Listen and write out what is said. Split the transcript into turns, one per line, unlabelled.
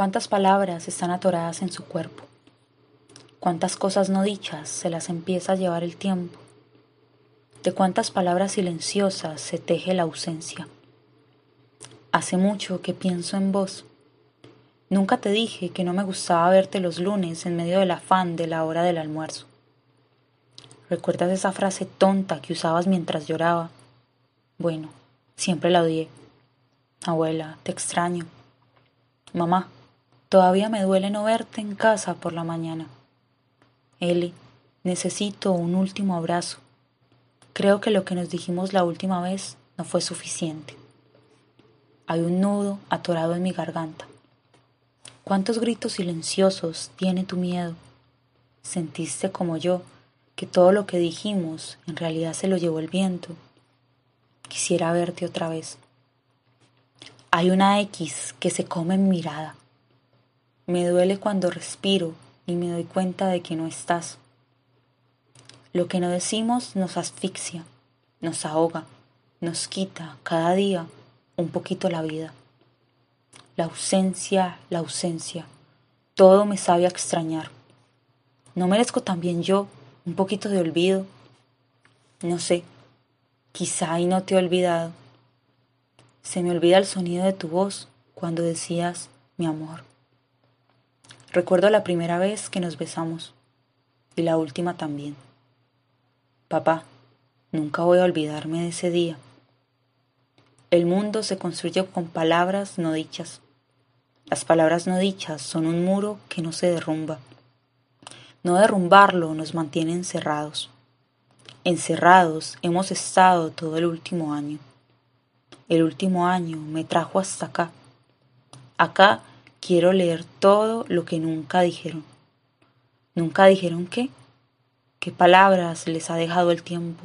cuántas palabras están atoradas en su cuerpo, cuántas cosas no dichas se las empieza a llevar el tiempo, de cuántas palabras silenciosas se teje la ausencia. Hace mucho que pienso en vos. Nunca te dije que no me gustaba verte los lunes en medio del afán de la hora del almuerzo. ¿Recuerdas esa frase tonta que usabas mientras lloraba? Bueno, siempre la odié. Abuela, te extraño. Mamá, todavía me duele no verte en casa por la mañana. Eli, necesito un último abrazo. Creo que lo que nos dijimos la última vez no fue suficiente. Hay un nudo atorado en mi garganta. ¿Cuántos gritos silenciosos tiene tu miedo? ¿Sentiste como yo que todo lo que dijimos en realidad se lo llevó el viento? Quisiera verte otra vez. Hay una X que se come en mirada. Me duele cuando respiro y me doy cuenta de que no estás. Lo que no decimos nos asfixia, nos ahoga, nos quita cada día un poquito la vida. La ausencia, la ausencia, todo me sabe extrañar. ¿No merezco también yo un poquito de olvido? No sé, quizá y no te he olvidado. Se me olvida el sonido de tu voz cuando decías mi amor. Recuerdo la primera vez que nos besamos y la última también. Papá, nunca voy a olvidarme de ese día. El mundo se construye con palabras no dichas. Las palabras no dichas son un muro que no se derrumba. No derrumbarlo nos mantiene encerrados. Encerrados hemos estado todo el último año. El último año me trajo hasta acá. Acá quiero leer todo lo que nunca dijeron. ¿Nunca dijeron qué? ¿Qué palabras les ha dejado el tiempo?